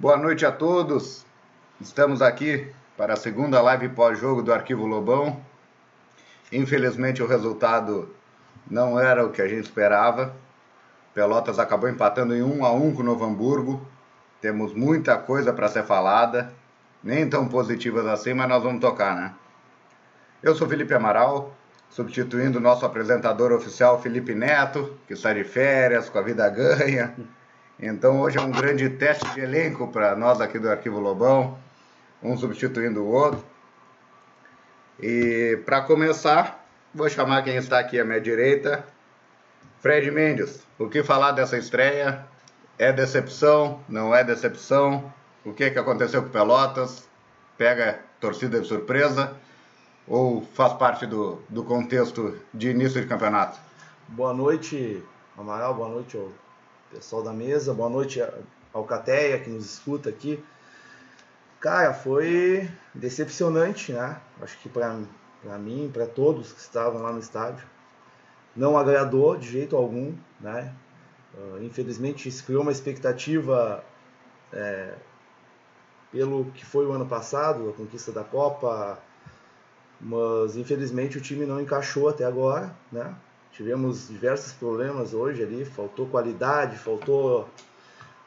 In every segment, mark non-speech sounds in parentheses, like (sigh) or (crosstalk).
Boa noite a todos. Estamos aqui para a segunda live pós-jogo do Arquivo Lobão. Infelizmente o resultado não era o que a gente esperava. Pelotas acabou empatando em 1 a 1 com o Novo Hamburgo. Temos muita coisa para ser falada, nem tão positivas assim, mas nós vamos tocar, né? Eu sou Felipe Amaral, substituindo o nosso apresentador oficial Felipe Neto, que está de férias, com a vida ganha. Então hoje é um grande teste de elenco para nós aqui do Arquivo Lobão, um substituindo o outro. E para começar, vou chamar quem está aqui à minha direita, Fred Mendes. O que falar dessa estreia? É decepção? Não é decepção? O que, que aconteceu com Pelotas? Pega torcida de surpresa? Ou faz parte do, do contexto de início de campeonato? Boa noite, Amaral. Boa noite pessoal da mesa, boa noite ao Cateia que nos escuta aqui. Cara, foi decepcionante, né? Acho que para mim, para todos que estavam lá no estádio, não agradou de jeito algum, né? Uh, infelizmente se criou uma expectativa é, pelo que foi o ano passado, a conquista da Copa, mas infelizmente o time não encaixou até agora, né? Tivemos diversos problemas hoje ali, faltou qualidade, faltou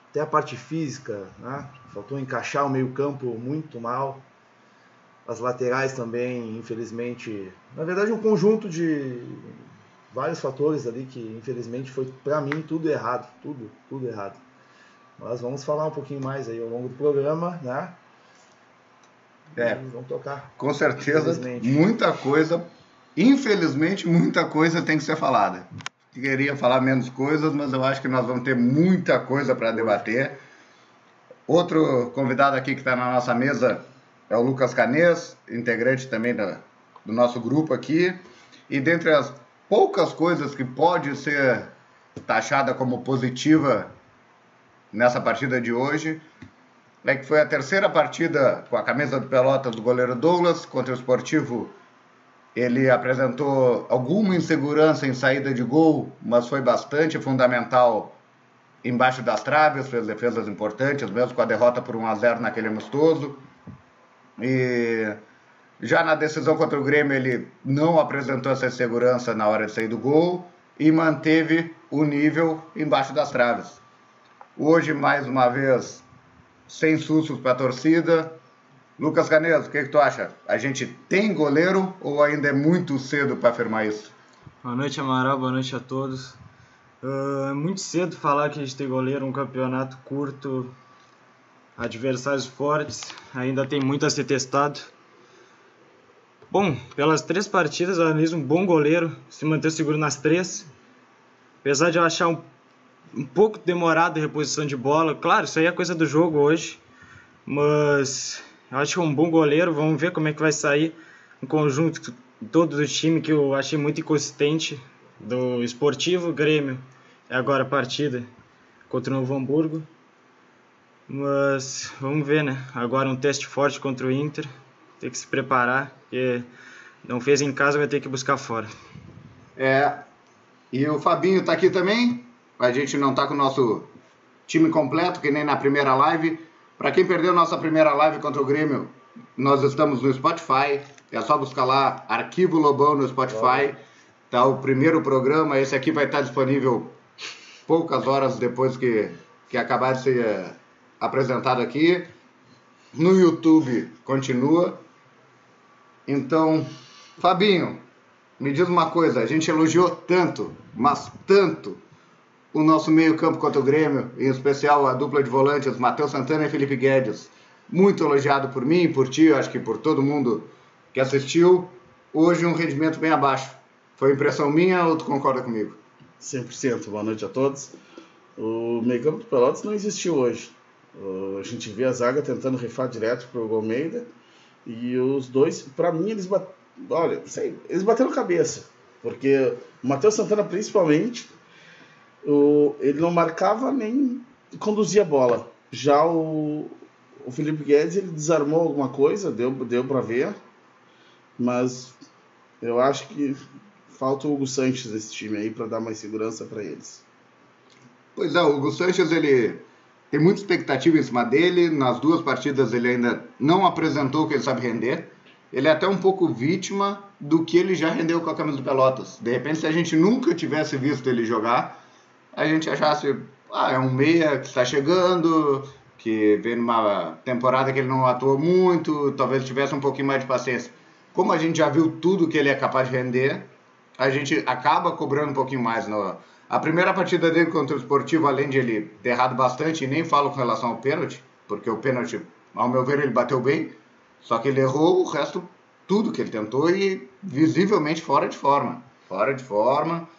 até a parte física, né? faltou encaixar o meio-campo muito mal. As laterais também, infelizmente, na verdade, um conjunto de vários fatores ali que, infelizmente, foi para mim tudo errado, tudo, tudo errado. Mas vamos falar um pouquinho mais aí ao longo do programa, né? É, vamos tocar. Com certeza, muita coisa Infelizmente, muita coisa tem que ser falada. Queria falar menos coisas, mas eu acho que nós vamos ter muita coisa para debater. Outro convidado aqui que está na nossa mesa é o Lucas Canês, integrante também da, do nosso grupo aqui. E dentre as poucas coisas que pode ser taxada como positiva nessa partida de hoje, é que foi a terceira partida com a camisa do Pelotas do goleiro Douglas contra o Esportivo ele apresentou alguma insegurança em saída de gol, mas foi bastante fundamental embaixo das traves, fez defesas importantes, mesmo com a derrota por 1 a 0 naquele amistoso. E já na decisão contra o Grêmio, ele não apresentou essa insegurança na hora de sair do gol e manteve o nível embaixo das traves. Hoje, mais uma vez, sem sustos para a torcida, Lucas Caneso, o que, que, tu acha? A gente tem goleiro ou ainda é muito cedo para afirmar isso? Boa noite, Amaral. Boa noite a todos. Uh, é muito cedo falar que a gente tem goleiro, um campeonato curto, adversários fortes, ainda tem muito a ser testado. Bom, pelas três partidas, eu analiso um bom goleiro, se manter seguro nas três. Apesar de eu achar um, um pouco demorado a reposição de bola, claro, isso aí é coisa do jogo hoje, mas eu acho que é um bom goleiro. Vamos ver como é que vai sair um conjunto todo do time que eu achei muito inconsistente do Esportivo Grêmio. É agora a partida contra o Novo Hamburgo. Mas vamos ver, né? Agora um teste forte contra o Inter. Tem que se preparar, porque não fez em casa, vai ter que buscar fora. É. E o Fabinho tá aqui também. A gente não tá com o nosso time completo, que nem na primeira live. Para quem perdeu nossa primeira live contra o Grêmio, nós estamos no Spotify. É só buscar lá Arquivo Lobão no Spotify. Tá o primeiro programa. Esse aqui vai estar disponível poucas horas depois que, que acabar de ser uh, apresentado aqui. No YouTube continua. Então, Fabinho, me diz uma coisa. A gente elogiou tanto, mas tanto o nosso meio-campo contra o Grêmio, em especial a dupla de volantes, Matheus Santana e Felipe Guedes. Muito elogiado por mim, por ti, acho que por todo mundo que assistiu. Hoje um rendimento bem abaixo. Foi impressão minha ou tu concorda comigo? 100%. Boa noite a todos. O meio-campo do Pelotas não existiu hoje. A gente vê a zaga tentando rifar direto para o Almeida e os dois, para mim, eles, bat... Olha, sei, eles bateram cabeça. Porque o Matheus Santana, principalmente, o, ele não marcava nem conduzia a bola. Já o, o Felipe Guedes ele desarmou alguma coisa, deu, deu para ver, mas eu acho que falta o Hugo Sanches nesse time aí para dar mais segurança para eles. Pois é, o Hugo Sanches ele tem muita expectativa em cima dele. Nas duas partidas ele ainda não apresentou o que ele sabe render. Ele é até um pouco vítima do que ele já rendeu com a camisa do Pelotas. De repente, se a gente nunca tivesse visto ele jogar, a gente achasse, ah, é um meia que está chegando, que vem numa temporada que ele não atuou muito, talvez tivesse um pouquinho mais de paciência. Como a gente já viu tudo que ele é capaz de render, a gente acaba cobrando um pouquinho mais no, a primeira partida dele contra o Esportivo, além de ele ter errado bastante, e nem falo com relação ao pênalti, porque o pênalti, ao meu ver, ele bateu bem, só que ele errou o resto, tudo que ele tentou e visivelmente fora de forma. Fora de forma.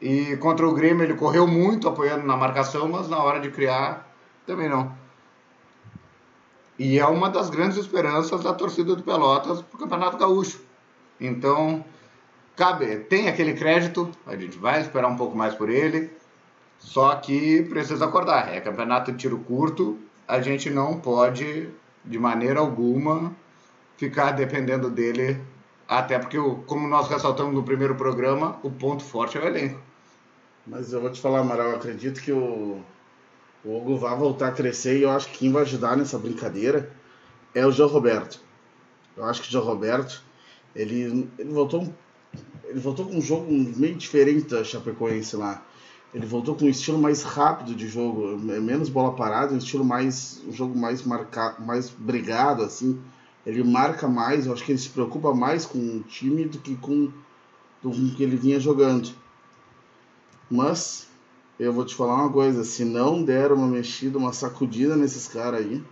E contra o Grêmio ele correu muito apoiando na marcação, mas na hora de criar também não. E é uma das grandes esperanças da torcida do Pelotas para o Campeonato Gaúcho. Então, cabe, tem aquele crédito, a gente vai esperar um pouco mais por ele, só que precisa acordar. É campeonato de tiro curto, a gente não pode, de maneira alguma, ficar dependendo dele, até porque, como nós ressaltamos no primeiro programa, o ponto forte é o elenco. Mas eu vou te falar, Amaral, eu acredito que o, o Hugo vai voltar a crescer e eu acho que quem vai ajudar nessa brincadeira é o João Roberto. Eu acho que o João Roberto, ele, ele voltou ele voltou com um jogo meio diferente da Chapecoense lá. Ele voltou com um estilo mais rápido de jogo, é menos bola parada, um estilo mais um jogo mais marcado, mais brigado assim. Ele marca mais, eu acho que ele se preocupa mais com o time do que com do que ele vinha jogando. Mas eu vou te falar uma coisa, se não der uma mexida, uma sacudida nesses caras aí,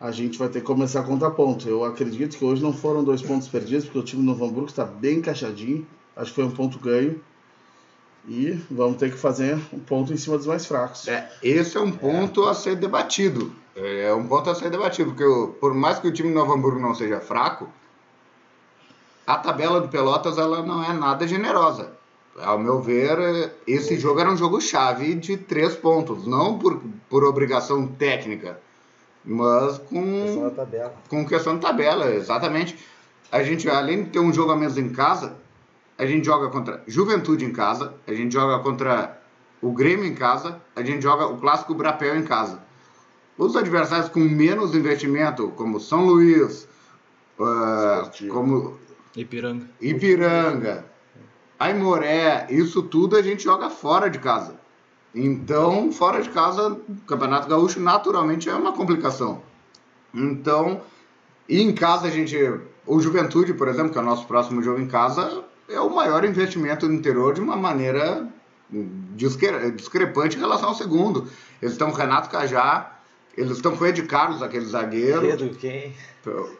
a gente vai ter que começar a contar ponto. Eu acredito que hoje não foram dois pontos perdidos, porque o time do Novo Hamburgo está bem encaixadinho. Acho que foi um ponto ganho. E vamos ter que fazer um ponto em cima dos mais fracos. É, esse é um ponto é. a ser debatido. É um ponto a ser debatido, porque eu, por mais que o time do Novo Hamburgo não seja fraco, a tabela do Pelotas ela não é nada generosa. Ao meu ver, esse jogo era um jogo chave de três pontos, não por, por obrigação técnica mas com questão da tabela. com questão de tabela, exatamente. A gente, além de ter um jogo a menos em casa, a gente joga contra Juventude em casa, a gente joga contra o Grêmio em casa, a gente joga o clássico Brapel em casa. Os adversários com menos investimento, como São Luís, uh, como Ipiranga, Ipiranga, Aimoré, isso tudo a gente joga fora de casa. Então, fora de casa, o Campeonato Gaúcho naturalmente é uma complicação. Então, e em casa a gente. O Juventude, por exemplo, que é o nosso próximo jogo em casa, é o maior investimento no interior de uma maneira discrepante em relação ao segundo. Eles estão com Renato Cajá, eles estão com o Ed Carlos, aquele zagueiro. Pedro quem?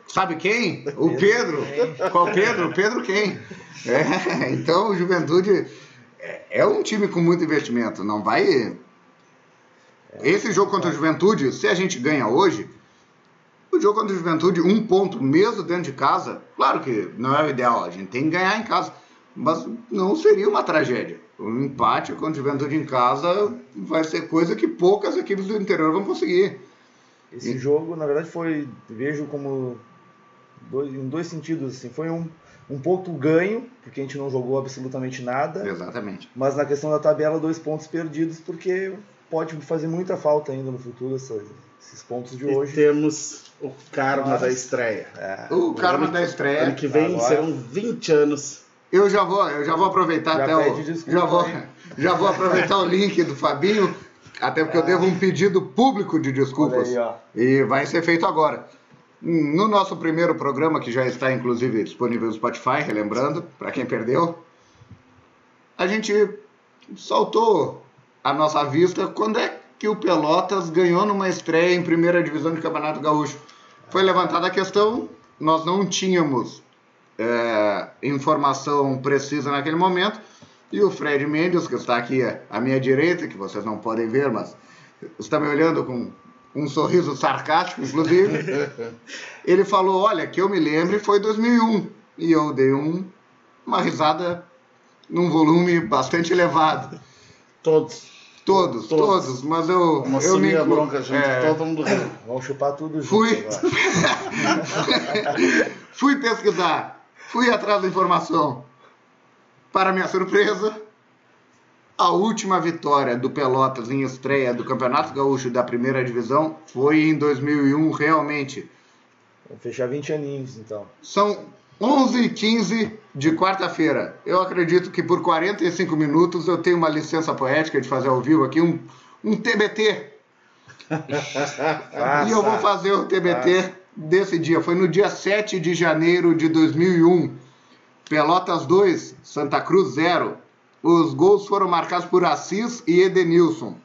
Sabe quem? O Pedro. Quem? Qual Pedro? O Pedro quem? É, então, o Juventude é um time com muito investimento, não vai. Esse jogo contra a Juventude, se a gente ganha hoje, o jogo contra a Juventude, um ponto mesmo dentro de casa, claro que não é o ideal, a gente tem que ganhar em casa, mas não seria uma tragédia. Um empate contra a Juventude em casa vai ser coisa que poucas equipes do interior vão conseguir. Esse e... jogo, na verdade, foi vejo como dois, em dois sentidos assim, foi um um ponto ganho, porque a gente não jogou absolutamente nada. Exatamente. Mas na questão da tabela, dois pontos perdidos, porque pode fazer muita falta ainda no futuro esses pontos de hoje. E temos o karma mas, da estreia. É, o karma da estreia. Ano que vem Agora, serão 20 anos. Eu já vou, eu já vou aproveitar já até o. Já vou, (laughs) já vou aproveitar o link do Fabinho, até porque eu devo um pedido público de desculpas. Aí, e vai ser feito agora. No nosso primeiro programa, que já está inclusive disponível no Spotify, relembrando, para quem perdeu, a gente soltou a nossa vista quando é que o Pelotas ganhou numa estreia em primeira divisão de Campeonato Gaúcho. Foi levantada a questão, nós não tínhamos é, informação precisa naquele momento, e o Fred Mendes, que está aqui à minha direita, que vocês não podem ver, mas está me olhando com um sorriso sarcástico, inclusive. (laughs) ele falou: Olha, que eu me lembre foi 2001. E eu dei um, uma risada num volume bastante elevado. Todos. Todos, todos, todos mas eu. Uma eu me a bronca, gente, é... todo mundo Vamos chupar tudo junto. Fui. (laughs) Fui pesquisar, fui atrás da informação. Para minha surpresa, A última vitória do Pelotas em estreia do Campeonato Gaúcho da primeira divisão foi em 2001, realmente. Vamos fechar 20 aninhos, então. São 11 e 15 de quarta-feira. Eu acredito que por 45 minutos eu tenho uma licença poética de fazer ao vivo aqui um, um TBT. (laughs) e eu vou fazer o TBT desse dia. Foi no dia 7 de janeiro de 2001. Pelotas 2, Santa Cruz 0. Os gols foram marcados por Assis e Edenilson.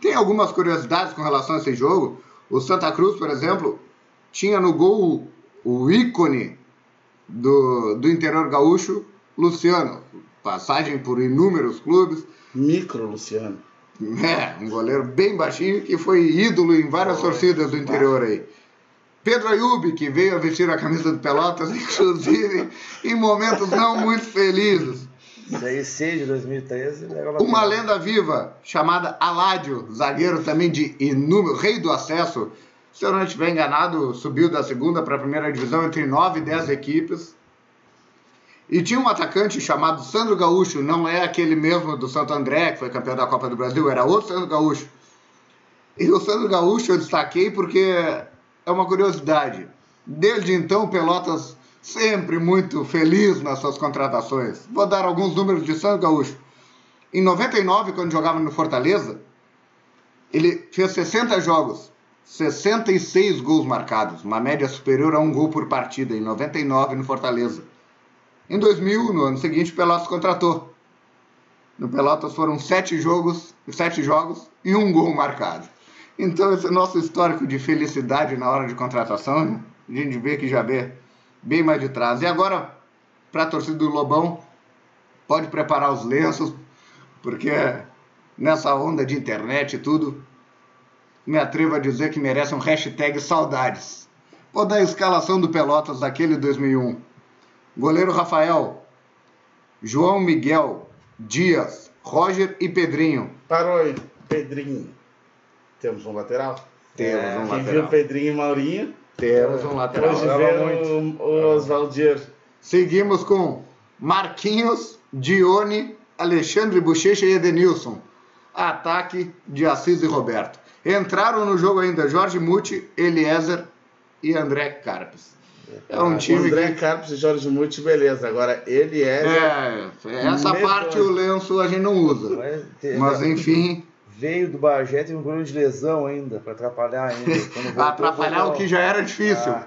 Tem algumas curiosidades com relação a esse jogo. O Santa Cruz, por exemplo, tinha no gol o ícone do, do interior gaúcho, Luciano. Passagem por inúmeros clubes. Micro Luciano. É, um goleiro bem baixinho que foi ídolo em várias torcidas do interior aí. Pedro Ayub, que veio a vestir a camisa do Pelotas, (laughs) inclusive em momentos não muito felizes. Daí, 6 de 2013. Uma lenda viva chamada Aládio, zagueiro também de inúmero, rei do acesso. Se eu não estiver enganado, subiu da segunda para a primeira divisão entre 9 e 10 equipes. E tinha um atacante chamado Sandro Gaúcho, não é aquele mesmo do Santo André, que foi campeão da Copa do Brasil, era outro Sandro Gaúcho. E o Sandro Gaúcho eu destaquei porque é uma curiosidade. Desde então, Pelotas sempre muito feliz nas suas contratações. Vou dar alguns números de Santos Gaúcho. Em 99, quando jogava no Fortaleza, ele fez 60 jogos, 66 gols marcados, uma média superior a um gol por partida, em 99 no Fortaleza. Em 2000, no ano seguinte, Pelotas contratou. No Pelotas foram sete jogos, sete jogos e um gol marcado. Então, esse é nosso histórico de felicidade na hora de contratação, né? a gente vê que já vê bem mais de trás. E agora, para a torcida do Lobão, pode preparar os lenços, porque nessa onda de internet e tudo, me atrevo a dizer que merece um hashtag saudades. Vou dar a escalação do Pelotas daquele 2001. Goleiro Rafael, João Miguel, Dias, Roger e Pedrinho. Parou aí, Pedrinho. Temos um lateral? Temos é, um lateral. Quem viu Pedrinho e Maurinho temos um lateral. Hoje vem o Oswaldir. Seguimos com Marquinhos, Dione, Alexandre Bochecha e Edenilson. Ataque de Assis e Roberto. Entraram no jogo ainda Jorge Muti, Eliezer e André Carpes. É um time André que... Carpes e Jorge Muti, beleza. Agora Eliezer. É, essa parte o lenço a gente não usa. Mas enfim veio do Bagé, teve um problema de lesão ainda, para atrapalhar ainda. (laughs) Voltou, atrapalhar voltou... o que já era difícil. Ah.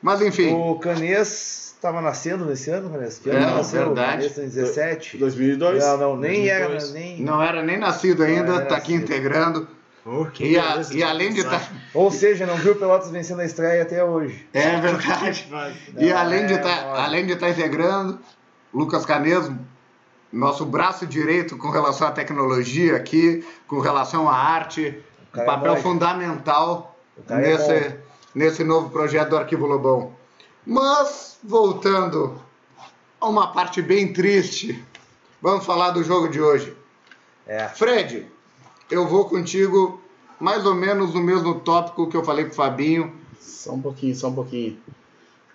Mas enfim. O Canês estava nascendo nesse ano, Canês? Que ano é, nasceu? verdade. O Canês em 17? 2002. Não, não, nem 2002. era. Nem... Não era nem nascido ainda, está aqui integrando. Oh, e, a, e além de estar. Tá... Ou seja, não viu o Pelotas vencendo a estreia até hoje. É verdade. e além de tá, estar tá integrando, Lucas Canes nosso braço direito com relação à tecnologia aqui, com relação à arte, um papel é fundamental nesse, é nesse novo projeto do Arquivo Lobão. Mas, voltando a uma parte bem triste, vamos falar do jogo de hoje. É. Fred, eu vou contigo mais ou menos no mesmo tópico que eu falei com o Fabinho. Só um pouquinho, só um pouquinho.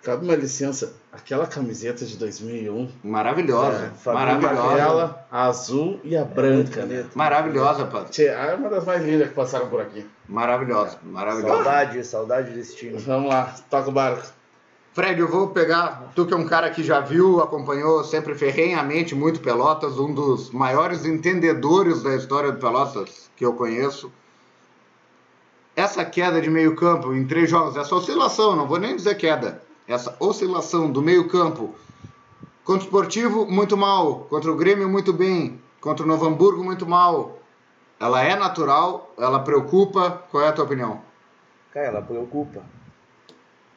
Cabe uma licença, aquela camiseta de 2001. Maravilhosa. É, maravilhosa. Aquela, a azul e a branca. Né? Maravilhosa, Padre. É uma das mais lindas que passaram por aqui. Maravilhosa, maravilhosa. Saudade, saudade desse time. Vamos lá, toca o barco. Fred, eu vou pegar, tu que é um cara que já viu, acompanhou sempre ferrenhamente muito Pelotas, um dos maiores entendedores da história do Pelotas que eu conheço. Essa queda de meio campo em três jogos, essa oscilação, não vou nem dizer queda, essa oscilação do meio-campo. Contra o Esportivo, muito mal. Contra o Grêmio, muito bem. Contra o Novo Hamburgo, muito mal. Ela é natural, ela preocupa. Qual é a tua opinião? Cara, ela preocupa.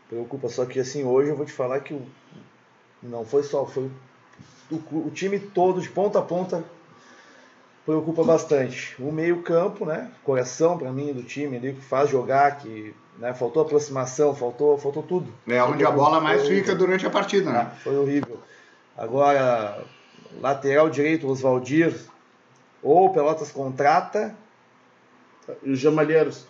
Preocupa, só que assim, hoje eu vou te falar que não foi só, foi o, o time todo, de ponta a ponta, preocupa bastante. O meio-campo, né? Coração para mim do time ali, que faz jogar, que né? Faltou aproximação, faltou, faltou tudo. É onde a bola mais foi, fica durante a partida, né? Foi horrível. Agora, lateral direito, Oswaldir, ou Pelotas contrata. E os Jamalheiros?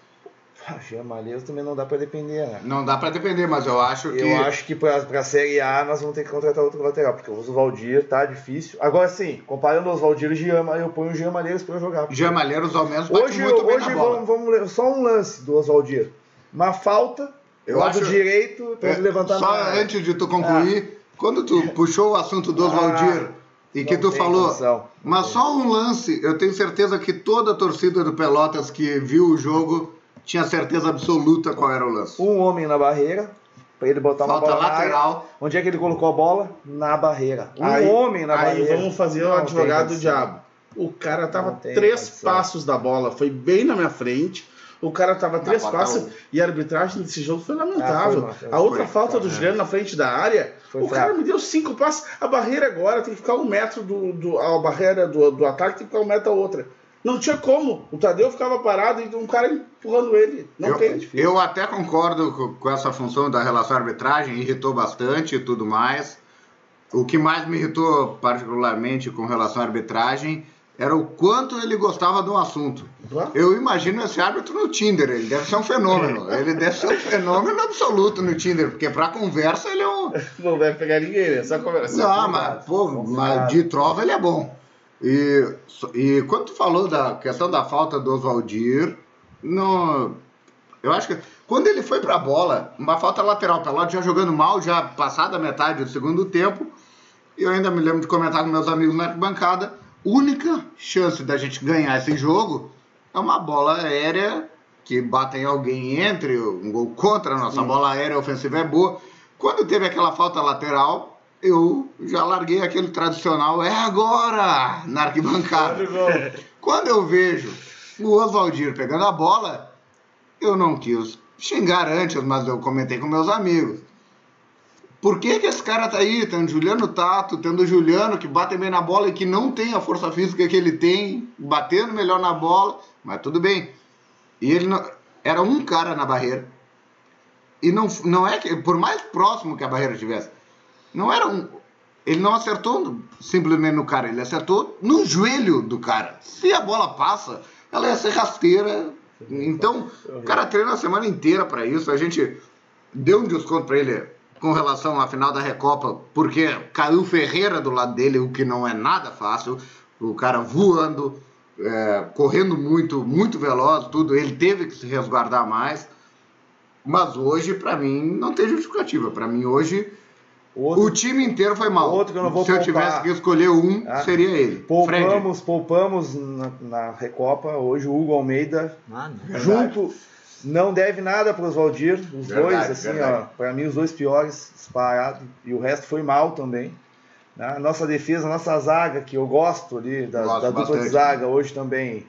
Jean Malheiros também não dá para depender, né? Não dá para depender, mas eu acho que. Eu acho que para a Série A nós vamos ter que contratar outro lateral, porque o Oswaldir tá difícil. Agora sim, comparando o Oswaldir e o Jean, eu ponho o Jean Malheiros para jogar. Jean Malheiros ao menos hoje, muito bem hoje vamos, vamos só um lance do Oswaldir. Uma falta, eu lado acho, direito, para é, levantar Só antes de tu concluir, é. quando tu puxou o assunto do Oswaldir. Ah. E que tu falou, condição. mas só um lance, eu tenho certeza que toda a torcida do Pelotas que viu o jogo tinha certeza absoluta qual era o lance. Um homem na barreira, para ele botar Falta uma bola lateral. Área. Onde é que ele colocou a bola? Na barreira. Um aí, homem na aí barreira. Aí vamos fazer o advogado do diabo. O cara tava três condição. passos da bola, foi bem na minha frente. O cara tava três passos um. e a arbitragem desse jogo foi lamentável. Ah, foi, a outra foi, falta foi, do Juliano na frente da área, o cara me deu cinco passos. A barreira agora tem que ficar um metro do. do a barreira do, do ataque tem que ficar um metro a outra. Não tinha como. O Tadeu ficava parado e um cara empurrando ele. Não eu, tem. Eu até concordo com, com essa função da relação arbitragem, irritou bastante e tudo mais. O que mais me irritou particularmente com relação à arbitragem era o quanto ele gostava do assunto. Eu imagino esse árbitro no Tinder, ele deve ser um fenômeno. Ele deve ser um fenômeno absoluto no Tinder, porque pra conversa ele é um. (laughs) Não vai pegar ninguém, né? Só conversa. Não, mas, pô, mas de trova ele é bom. E, e quando tu falou da questão da falta do Oswaldir, no, eu acho que quando ele foi pra bola, uma falta lateral, Pelote já jogando mal, já passada a metade do segundo tempo, eu ainda me lembro de comentar com meus amigos na arquibancada, única chance da gente ganhar esse jogo é uma bola aérea que bate em alguém entre, um gol contra, a nossa Sim. bola aérea ofensiva é boa. Quando teve aquela falta lateral, eu já larguei aquele tradicional é agora na arquibancada. (laughs) Quando eu vejo o Oswaldir pegando a bola, eu não quis xingar antes, mas eu comentei com meus amigos. Por que, que esse cara tá aí, tendo Juliano Tato, tendo Juliano que bate bem na bola e que não tem a força física que ele tem, batendo melhor na bola, mas tudo bem. E ele não, era um cara na barreira. E não, não é que, por mais próximo que a barreira tivesse, não era um. Ele não acertou simplesmente no cara, ele acertou no joelho do cara. Se a bola passa, ela ia ser rasteira. Então, o cara treina a semana inteira para isso. A gente deu um desconto para ele com relação à final da Recopa, porque caiu Ferreira do lado dele, o que não é nada fácil. O cara voando, é, correndo muito, muito veloz, tudo. Ele teve que se resguardar mais. Mas hoje, para mim, não tem justificativa. Para mim, hoje Outro, o time inteiro foi mal. Outro que eu não vou Se eu tivesse que escolher um, ah, seria ele. Poupamos, poupamos na, na, Recopa hoje o Hugo Almeida. Mano, junto. Não deve nada para os Valdir, os verdade, dois, assim, verdade. ó. Para mim, os dois piores disparados. E o resto foi mal também. Né? Nossa defesa, nossa zaga, que eu gosto ali, da, gosto da dupla de zaga, hoje também.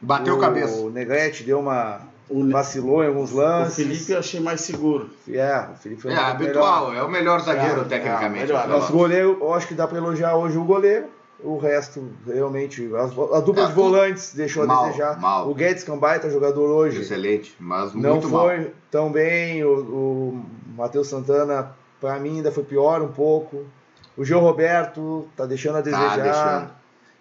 Bateu o, cabeça. O Negrete deu uma o, Vacilou em alguns lances. O Felipe eu achei mais seguro. É, o Felipe foi É, habitual, melhor. é o melhor zagueiro é, tecnicamente. É, Nosso goleiro, eu acho que dá para elogiar hoje o goleiro. O resto, realmente, a, a dupla é, de volantes deixou mal, a desejar. Mal. O Guedes, que é um baita jogador hoje. Excelente, mas não foi mal. tão bem. O, o Matheus Santana, para mim, ainda foi pior um pouco. O João Roberto tá deixando a tá desejar. Tá deixando.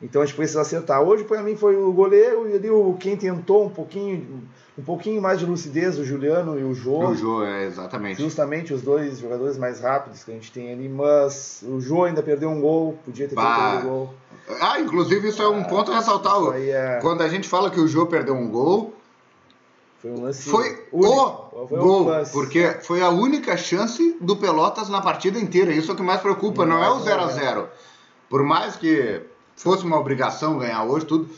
Então a gente precisa acertar. Hoje, para mim, foi o goleiro e ali o, quem tentou um pouquinho um pouquinho mais de lucidez, o Juliano e o Jô. O Jô, é, exatamente. Justamente os dois jogadores mais rápidos que a gente tem ali, mas o Jô ainda perdeu um gol, podia ter perdido um gol. Ah, inclusive isso é um ponto a ressaltar. É... Quando a gente fala que o Jô perdeu um gol, foi um lance foi único. o foi gol, um lance. porque foi a única chance do Pelotas na partida inteira. Isso é o que mais preocupa, não, não é o 0 a 0 Por mais que fosse uma obrigação ganhar hoje, tudo,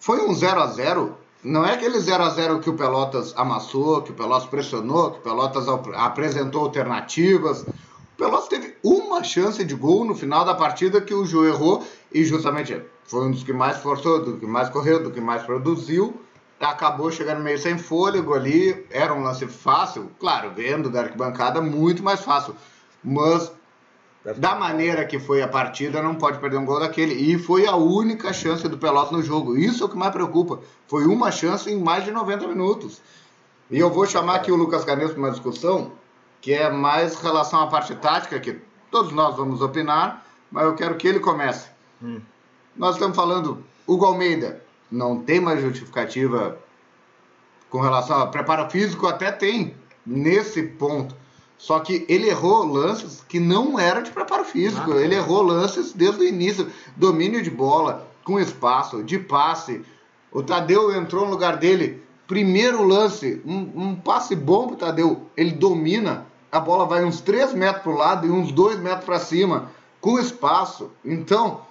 foi um 0 a 0 não é aquele 0 a 0 que o Pelotas amassou, que o Pelotas pressionou, que o Pelotas apresentou alternativas. O Pelotas teve uma chance de gol no final da partida que o Jô errou e justamente foi um dos que mais forçou, do que mais correu, do que mais produziu. Acabou chegando meio sem fôlego ali, era um lance fácil, claro, vendo da arquibancada, muito mais fácil. Mas da maneira que foi a partida, não pode perder um gol daquele. E foi a única chance do Pelotas no jogo. Isso é o que mais preocupa. Foi uma chance em mais de 90 minutos. E eu vou chamar aqui o Lucas Caneso para uma discussão que é mais relação à parte tática, que todos nós vamos opinar, mas eu quero que ele comece. Hum. Nós estamos falando, Hugo Almeida não tem mais justificativa com relação a preparo físico, até tem nesse ponto. Só que ele errou lances que não era de preparo físico. Ah, ele errou lances desde o início. Domínio de bola, com espaço, de passe. O Tadeu entrou no lugar dele. Primeiro lance, um, um passe bom pro Tadeu. Ele domina. A bola vai uns 3 metros pro lado e uns 2 metros para cima. Com espaço. Então,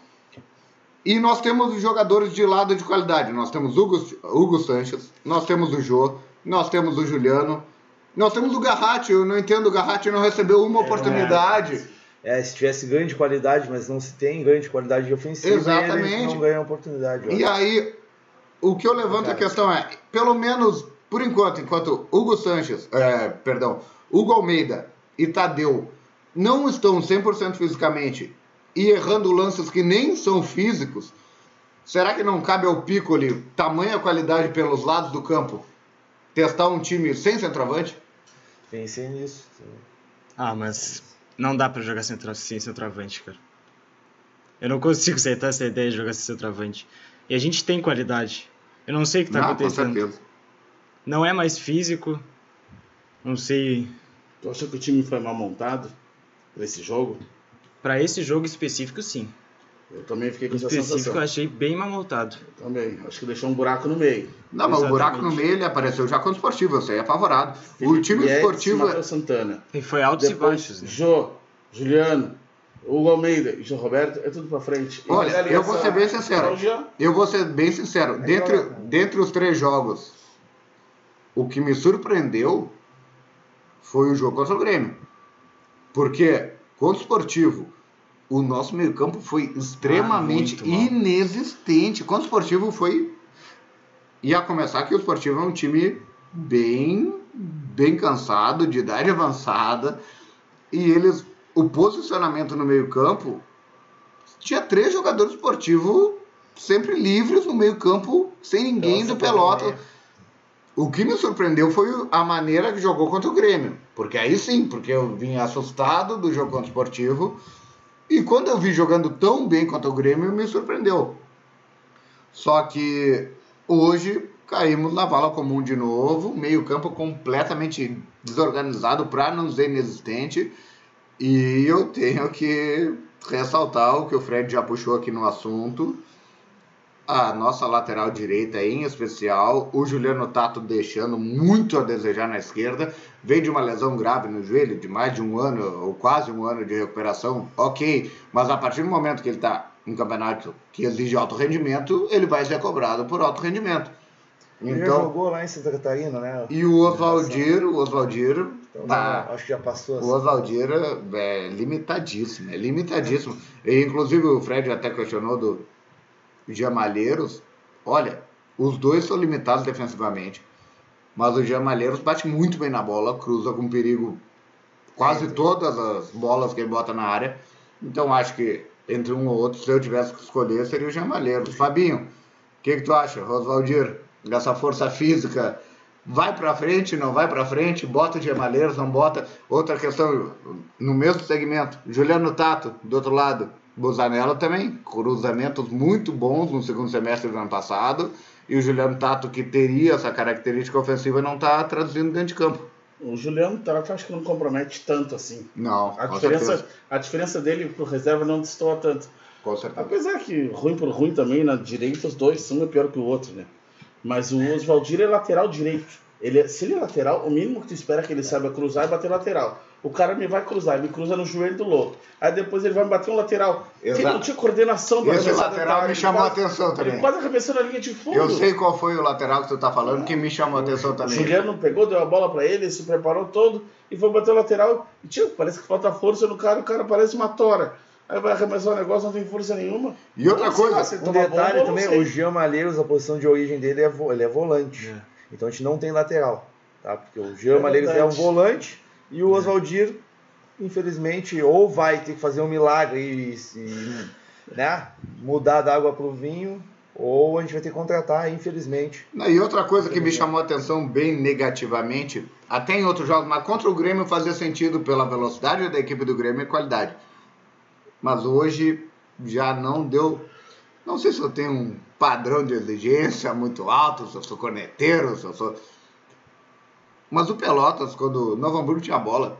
e nós temos os jogadores de lado de qualidade. Nós temos Hugo, Hugo Sanches, nós temos o Jô, nós temos o Juliano, nós temos o Garratti. Eu não entendo, o Garratti não recebeu uma é, oportunidade. É, se tivesse ganho de qualidade, mas não se tem ganho de qualidade de ofensiva, Exatamente. não ganha oportunidade. E aí, o que eu levanto a questão é, pelo menos por enquanto, enquanto Hugo Sanches, é, perdão, Hugo Almeida e Tadeu não estão 100% fisicamente e errando lances que nem são físicos, será que não cabe ao Piccoli tamanha qualidade pelos lados do campo testar um time sem centroavante? Pensei nisso. Ah, mas não dá para jogar sem centroavante, cara. Eu não consigo aceitar essa ideia de jogar sem centroavante. E a gente tem qualidade. Eu não sei o que tá não, acontecendo. Com certeza. Não é mais físico. Não sei. Tu acha que o time foi mal montado para esse jogo? Para esse jogo específico, sim. Eu também fiquei com essa específico sensação. eu achei bem mal montado. Eu também. Acho que deixou um buraco no meio. Não, mas o buraco no meio ele apareceu já com o esportivo, eu sei, é favorado. o time Guedes, esportivo. É... Santana. E foi altos Depois, e baixos. Né? Jô, Juliano, Hugo Almeida e João Roberto, é tudo pra frente. E Olha, eu vou ser bem sincero. Eu vou ser bem sincero. É dentre, dentre os três jogos, o que me surpreendeu foi o jogo contra o Grêmio. Porque Contra o esportivo, o nosso meio-campo foi extremamente ah, inexistente. Contra o esportivo foi. Ia começar que o esportivo é um time bem, bem cansado, de idade avançada. E eles. O posicionamento no meio-campo tinha três jogadores esportivos sempre livres no meio-campo, sem ninguém do pelota. O que me surpreendeu foi a maneira que jogou contra o Grêmio. Porque aí sim, porque eu vim assustado do jogo contra o Esportivo. E quando eu vi jogando tão bem contra o Grêmio, me surpreendeu. Só que hoje caímos na vala comum de novo, meio campo completamente desorganizado, para não dizer inexistente. E eu tenho que ressaltar o que o Fred já puxou aqui no assunto a nossa lateral direita em especial, o Juliano Tato deixando muito a desejar na esquerda, vem de uma lesão grave no joelho, de mais de um ano ou quase um ano de recuperação, ok, mas a partir do momento que ele está em campeonato que exige alto rendimento, ele vai ser cobrado por alto rendimento. Então, ele jogou lá em Santa Catarina, né? E o Oswaldir, o Oswaldir, então, tá, acho que já passou. Assim. O Oswaldir é limitadíssimo, é limitadíssimo. E, inclusive o Fred até questionou do Jamalheiros, olha, os dois são limitados defensivamente, mas o Jamalheiros bate muito bem na bola, cruza com perigo quase todas as bolas que ele bota na área. Então acho que entre um ou outro, se eu tivesse que escolher, seria o Jamalheiros. Fabinho, o que, que tu acha, Rosvaldir? Dessa força física, vai para frente, não vai para frente, bota Gemalheiros, não bota. Outra questão, no mesmo segmento, Juliano Tato, do outro lado, Busanello também, cruzamentos muito bons no segundo semestre do ano passado. E o Juliano Tato, que teria essa característica ofensiva, não está traduzindo dentro de campo. O Juliano Tato acho que não compromete tanto assim. Não. A, diferença, a diferença dele pro reserva não destoa tanto. Com certeza. Apesar que ruim por ruim também, na direita os dois, um é pior que o outro, né? Mas o Oswaldir é lateral direito. Ele, é, se ele é lateral, o mínimo que tu espera é que ele saiba cruzar e bater lateral. O cara me vai cruzar, ele cruza no joelho do louco. Aí depois ele vai me bater um lateral. Exato. Ele não tinha coordenação para Esse lateral me chamou a atenção também. Ele quase arremessou na linha de fundo. Eu sei qual foi o lateral que tu tá falando que me chamou a atenção também. O Juliano pegou, deu a bola para ele, se preparou todo e foi bater o lateral. E tio, parece que falta força no cara, o cara parece uma tora. Aí vai arremessar o negócio, não tem força nenhuma. E outra coisa, um detalhe bom, também, o Jean Malheiros, a posição de origem dele é, vo, ele é volante. É. Então a gente não tem lateral. Tá? Porque o Jean é Malheiros é um volante e o Oswaldir infelizmente, ou vai ter que fazer um milagre e, e né, mudar da água para o vinho, ou a gente vai ter que contratar, infelizmente. E outra coisa que me chamou a atenção bem negativamente, até em outros jogos, mas contra o Grêmio fazia sentido pela velocidade da equipe do Grêmio e qualidade. Mas hoje já não deu. Não sei se eu tenho um padrão de exigência muito alto, se eu sou corneteiro, se eu sou. Mas o Pelotas, quando o Novo Hamburgo tinha a bola,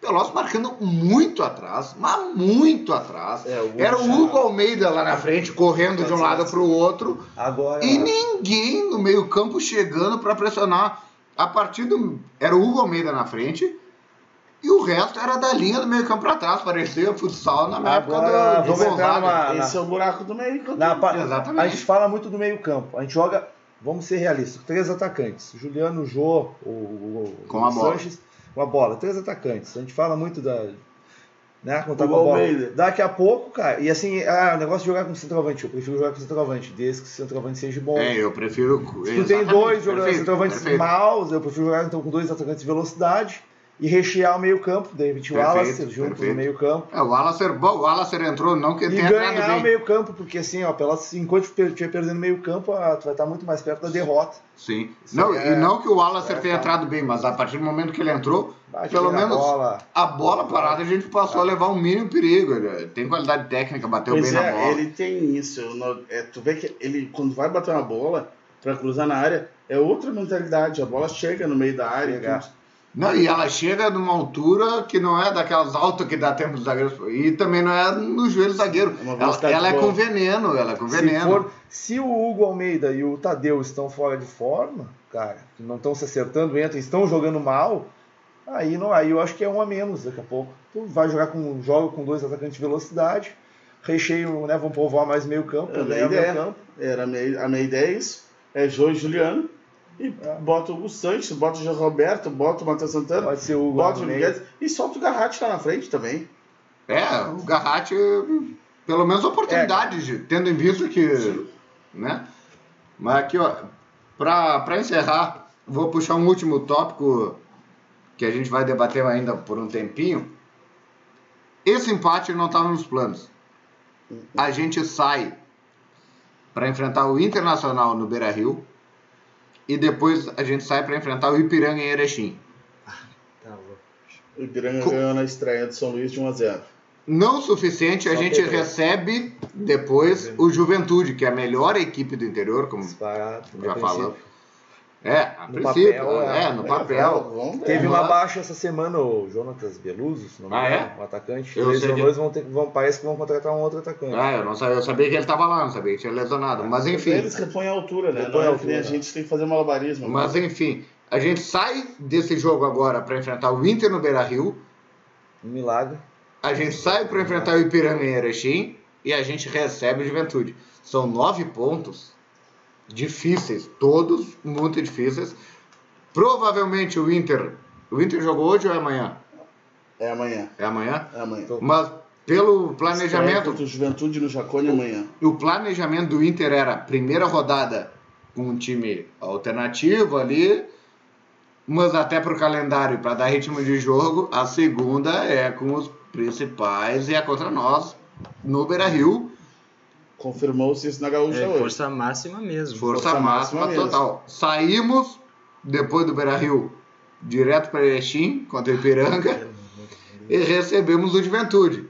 Pelotas marcando muito atrás, mas muito atrás. É, o Era o Hugo Almeida lá na frente, correndo de um lado para o outro. Agora... E ninguém no meio-campo chegando para pressionar. A partir do. Era o Hugo Almeida na frente. E o resto era da linha do meio campo para trás, parecia futsal na minha Agora, época do, vamos entrar numa, Esse é o buraco do meio campo. Exatamente. A gente fala muito do meio campo. A gente joga, vamos ser realistas, três atacantes. Juliano, Jô, o, o, com a Sanches, bola. com a bola. Três atacantes. A gente fala muito da... Né, tá com a bola. Daqui a pouco, cara, e assim, ah, o negócio de jogar com centroavante, eu prefiro jogar com centroavante, desde que o centroavante seja bom. É, eu prefiro. Se tu tem dois jogadores centroavantes maus, eu prefiro jogar então com dois atacantes de velocidade e rechear o meio-campo, David Wallace junto perfeito. no meio-campo. É, o Wallace, bom, o Wallace entrou, não que ele tenha ganhar o meio-campo, porque assim, ó, Pelotas, enquanto estiver perdendo o meio-campo, tu vai estar muito mais perto da derrota. Sim. não, é, e não que o Wallace é, tenha entrado bem, mas a partir do momento que ele entrou, pelo menos a bola, a bola parada a gente passou a levar um mínimo perigo. Ele tem qualidade técnica, bateu pois bem é, na bola. Ele tem isso. É, tu vê que ele, quando vai bater uma bola para cruzar na área, é outra mentalidade. A bola chega no meio da área. Não, e ela chega numa altura que não é daquelas altas que dá tempo do zagueiro. E também não é no joelho do zagueiro. É ela, ela é com veneno, ela é com veneno. Se, for, se, o Hugo Almeida e o Tadeu estão fora de forma, cara, que não estão se acertando, entram, estão jogando mal, aí não, aí eu acho que é um a menos daqui a pouco. Tu vai jogar com joga com dois atacantes de velocidade, recheio, né? Vão povoar mais meio campo, era a minha ideia. Campo. Era a minha, a minha ideia é isso. É Jô e Juliano e (laughs) bota o Hugo Santos, bota o João Roberto, bota o Matheus Santana, Pode ser o bota o Miguel e solta o Garratti lá na frente também. É, o Garratti, pelo menos oportunidade, é. tendo em vista que. Sim. Né? Mas aqui, ó, para encerrar, vou puxar um último tópico que a gente vai debater ainda por um tempinho. Esse empate não estava nos planos. A gente sai para enfrentar o Internacional no Beira Rio e depois a gente sai para enfrentar o Ipiranga em Erechim. Tá o Ipiranga Com... ganhou na estreia de São Luís de 1 a 0. Não suficiente, Só a gente recebe depois o Juventude, que é a melhor equipe do interior, como Disparado, já falamos. É, a no princípio, papel, é, é no papel. É, Teve uma baixa essa semana, o Jonatas Beluso, se não me ah, engano, ah, é? o atacante. Eu lesionou, vão ter, vão, parece que vão contratar um outro atacante. Ah, eu não sabia, eu sabia que ele estava lá, não sabia que tinha lesionado. Mas enfim. Eles repõem a altura, né? Repõe não, a, altura. a gente tem que fazer malabarismo. Mas né? enfim, a gente sai desse jogo agora para enfrentar o Inter no Beira Rio. Um milagre. A gente sai para enfrentar o Ipiranga em Erechim e a gente recebe o Juventude. São nove pontos difíceis, todos muito difíceis. Provavelmente o Inter. O Inter jogou hoje ou é amanhã? É amanhã. É amanhã? É amanhã. Mas pelo planejamento. do Juventude no Jacone amanhã. O planejamento do Inter era primeira rodada com um time alternativo ali, mas até para o calendário, para dar ritmo de jogo, a segunda é com os principais e é contra nós no Beira Rio Confirmou-se isso na Gaúcha é, hoje. Força máxima mesmo. Força, força máxima, máxima total. Saímos, depois do Beira Rio, direto para Erechim, contra o Ipiranga, e recebemos o Juventude.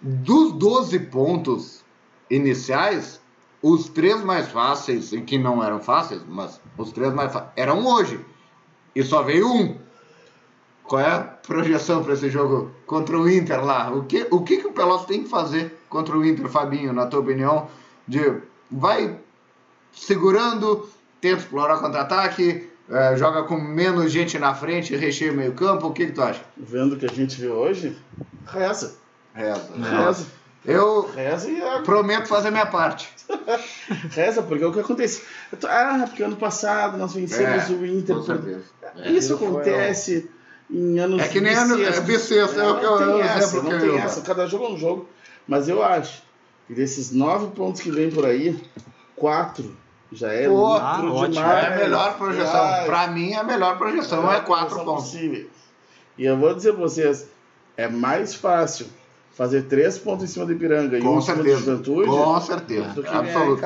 Dos 12 pontos iniciais, os três mais fáceis, e que não eram fáceis, mas os três mais fáceis, eram hoje. E só veio um. Qual é a projeção para esse jogo contra o Inter lá? O que o, que, que o Pelotas tem que fazer contra o Inter, Fabinho, na tua opinião? De vai segurando, tenta explorar contra-ataque, é, joga com menos gente na frente, recheia o meio-campo. O que, que tu acha? Vendo o que a gente viu hoje, reza. Reza. Reza. Eu Reza e prometo fazer minha parte. (laughs) Reza, porque é o que acontece. Ah, porque ano passado nós vencemos é, o Inter. Por... Isso acontece em anos É que nem ano, é bissexto, é, o que eu, tem essa, não tem essa, cada jogo é um jogo. Mas eu acho que desses nove pontos que vem por aí, quatro já é Pô, ah, demais. É a melhor projeção. Ah, Para mim, a melhor projeção é, é quatro pontos. Possível. E eu vou dizer para vocês, é mais fácil fazer três pontos em cima do Ipiranga Com e um certeza. contra o Juventude. Com certeza. Do que Absoluto.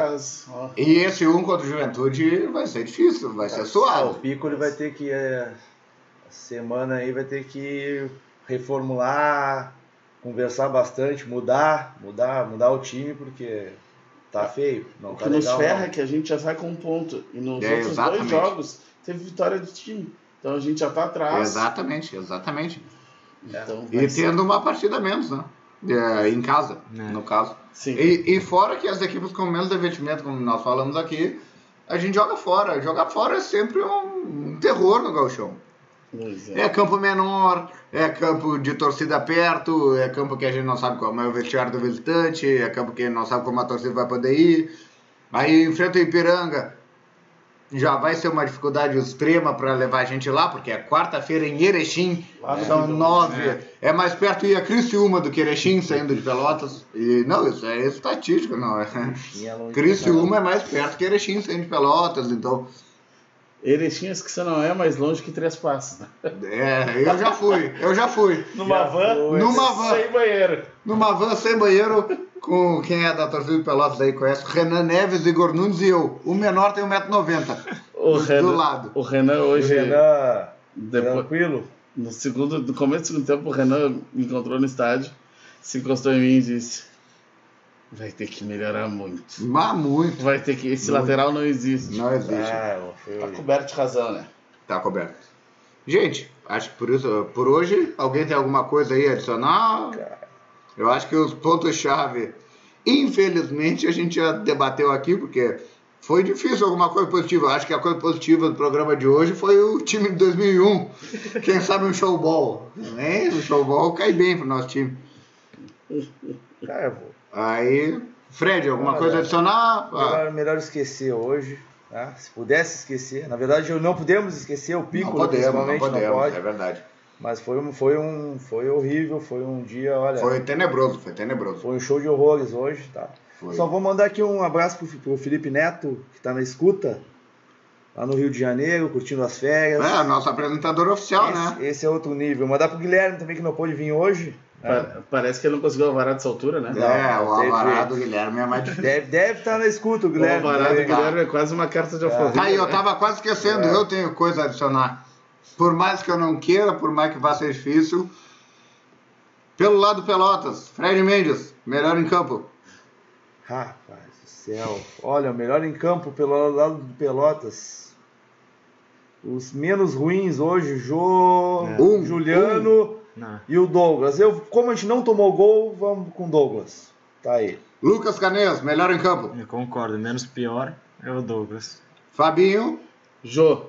E esse um contra o Juventude vai ser difícil, vai ser suave. Ah, o Pico ele vai ter que é, semana aí vai ter que reformular, conversar bastante, mudar, mudar, mudar o time, porque tá feio. Não o que tá nos ferra é que a gente já sai com um ponto. E nos é, outros exatamente. dois jogos teve vitória do time. Então a gente já está atrás. Exatamente, exatamente. Então, e tendo uma partida menos, né? É, em casa, é. no caso. Sim. E, e, fora que as equipes com menos investimento, como nós falamos aqui, a gente joga fora. Jogar fora é sempre um, um terror no galchão. É. é. campo menor, é campo de torcida perto, é campo que a gente não sabe como é o vestiário do visitante, é campo que a gente não sabe como a torcida vai poder ir. Aí enfrenta o Ipiranga, já vai ser uma dificuldade extrema para levar a gente lá, porque é quarta-feira em Erechim, é, são nove. É. é. mais perto ir a Criciúma do que Erechim, saindo de Pelotas. E não, isso é estatística, não. É. Criciúma é mais perto que Erechim, saindo de Pelotas, então Erechim, acho que você não é mais longe que Três Passos. É, eu já fui, eu já fui. Numa já van? Foi. Numa van. Sem banheiro. Numa van sem banheiro, com quem é da torcida do Pelotas aí conhece, Renan Neves, Igor Nunes e eu. O menor tem 1,90m. O do, Renan, do lado. O Renan hoje... O Renan, depois, tranquilo. No, segundo, no começo do segundo tempo, o Renan me encontrou no estádio, se encostou em mim e disse Vai ter que melhorar muito. Mas muito. Vai ter que. Esse muito. lateral não existe. Não existe. Ah, tá coberto de razão, né? Tá coberto. Gente, acho que por isso, por hoje, alguém tem alguma coisa aí a adicionar? Eu acho que os pontos-chave, infelizmente, a gente já debateu aqui, porque foi difícil alguma coisa positiva. Acho que a coisa positiva do programa de hoje foi o time de 2001. Quem sabe um showball. Né? O showball cai bem pro nosso time. Cara, vou Aí, Fred, alguma coisa adicionar? Melhor, ah. melhor esquecer hoje. Tá? Se pudesse esquecer. Na verdade, não podemos esquecer o pico, não podemos, não, podemos, não pode. É verdade. Mas foi, um, foi, um, foi horrível, foi um dia, olha. Foi tenebroso, foi tenebroso. Foi um show de horrores hoje, tá? Foi. Só vou mandar aqui um abraço pro, pro Felipe Neto, que tá na escuta, lá no Rio de Janeiro, curtindo as férias. É, nosso apresentador oficial, esse, né? Esse é outro nível. Mandar pro Guilherme também, que não pôde vir hoje. É. Parece que ele não conseguiu alvará dessa altura, né? É, o alvará do Guilherme é mais difícil. Deve, deve estar na escuta, o Guilherme. O alvará do Guilherme é quase uma carta de alforria. Aí, eu tava quase esquecendo, é. eu tenho coisa a adicionar. Por mais que eu não queira, por mais que vá ser difícil. Pelo lado Pelotas, Fred Mendes, melhor em campo. Rapaz do céu. Olha, melhor em campo pelo lado do Pelotas. Os menos ruins hoje, Jô, é. um, Juliano. Um. Não. E o Douglas. Eu, como a gente não tomou gol, vamos com o Douglas. Tá aí. Lucas Canes, melhor em campo. Eu concordo, menos pior é o Douglas. Fabinho. Jô.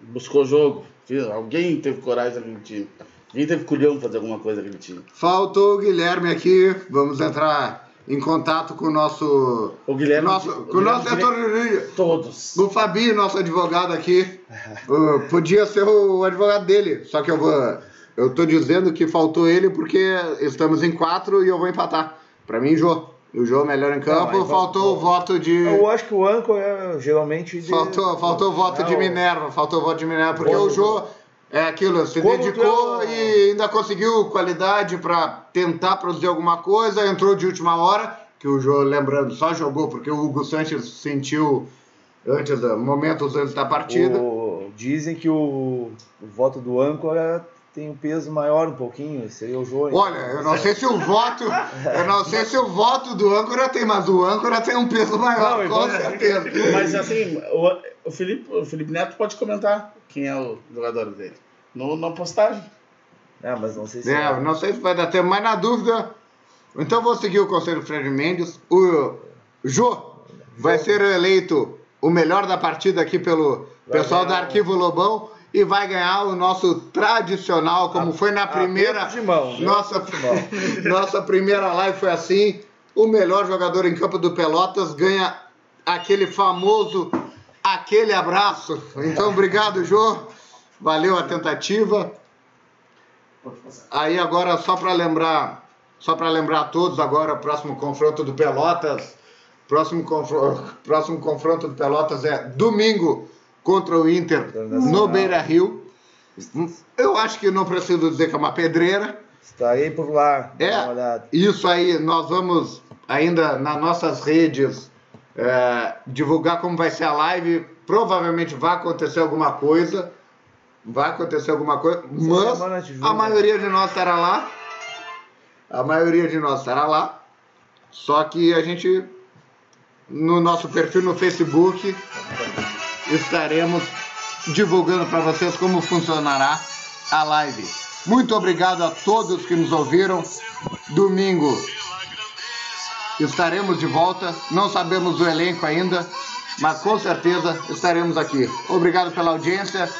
Buscou jogo. Alguém teve coragem naquele time. Alguém teve culhão fazer alguma coisa naquele time. Faltou o Guilherme aqui. Vamos entrar em contato com o nosso. O Guilherme. Nosso, o com o nosso Guilherme, Todos. O Fabinho, nosso advogado aqui. (laughs) uh, podia ser o advogado dele. Só que eu vou eu tô dizendo que faltou ele porque estamos em quatro e eu vou empatar. Para mim, Jô. O Jô melhor em campo, não, faltou o voto de. Eu acho que o Anco é geralmente. De... Faltou, faltou o voto não, de Minerva, faltou o voto de Minerva, porque o Jô é aquilo, se dedicou e ainda conseguiu qualidade para tentar produzir alguma coisa, entrou de última hora, que o Jô, lembrando, só jogou porque o Hugo Sanches sentiu antes, momentos antes da partida. O... Dizem que o, o voto do Anco é tem um peso maior um pouquinho, seria o João. Olha, eu não sei se o voto, eu não sei se o voto do âncora tem, mas o âncora tem um peso maior, não, com certeza. Mas assim, o, o, Felipe, o Felipe Neto pode comentar quem é o jogador dele. No, na postagem. É, mas não sei se. É, não sei se vai dar tempo, mas na dúvida. Então vou seguir o conselho Fred Mendes. O Jô vai ser eleito o melhor da partida aqui pelo pessoal do Arquivo Lobão e vai ganhar o nosso tradicional, como a, foi na primeira. De mão, nossa, (laughs) nossa primeira live foi assim. O melhor jogador em campo do Pelotas ganha aquele famoso aquele abraço. Então, obrigado, Jô. Valeu a tentativa. Aí agora só para lembrar, só para lembrar a todos agora, próximo confronto do Pelotas, próximo confronto, próximo confronto do Pelotas é domingo contra o Inter no Beira Rio. Eu acho que não preciso dizer que é uma pedreira. Estarei por lá. É, isso aí, nós vamos ainda nas nossas redes é, divulgar como vai ser a live. Provavelmente vai acontecer alguma coisa. Vai acontecer alguma coisa, mas a maioria de nós estará lá. A maioria de nós estará lá. Só que a gente, no nosso perfil no Facebook, estaremos divulgando para vocês como funcionará a live. Muito obrigado a todos que nos ouviram. Domingo estaremos de volta. Não sabemos do elenco ainda, mas com certeza estaremos aqui. Obrigado pela audiência.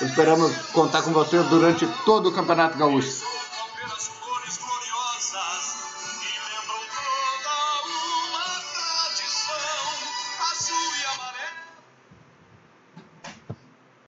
Esperamos contar com vocês durante todo o Campeonato Gaúcho.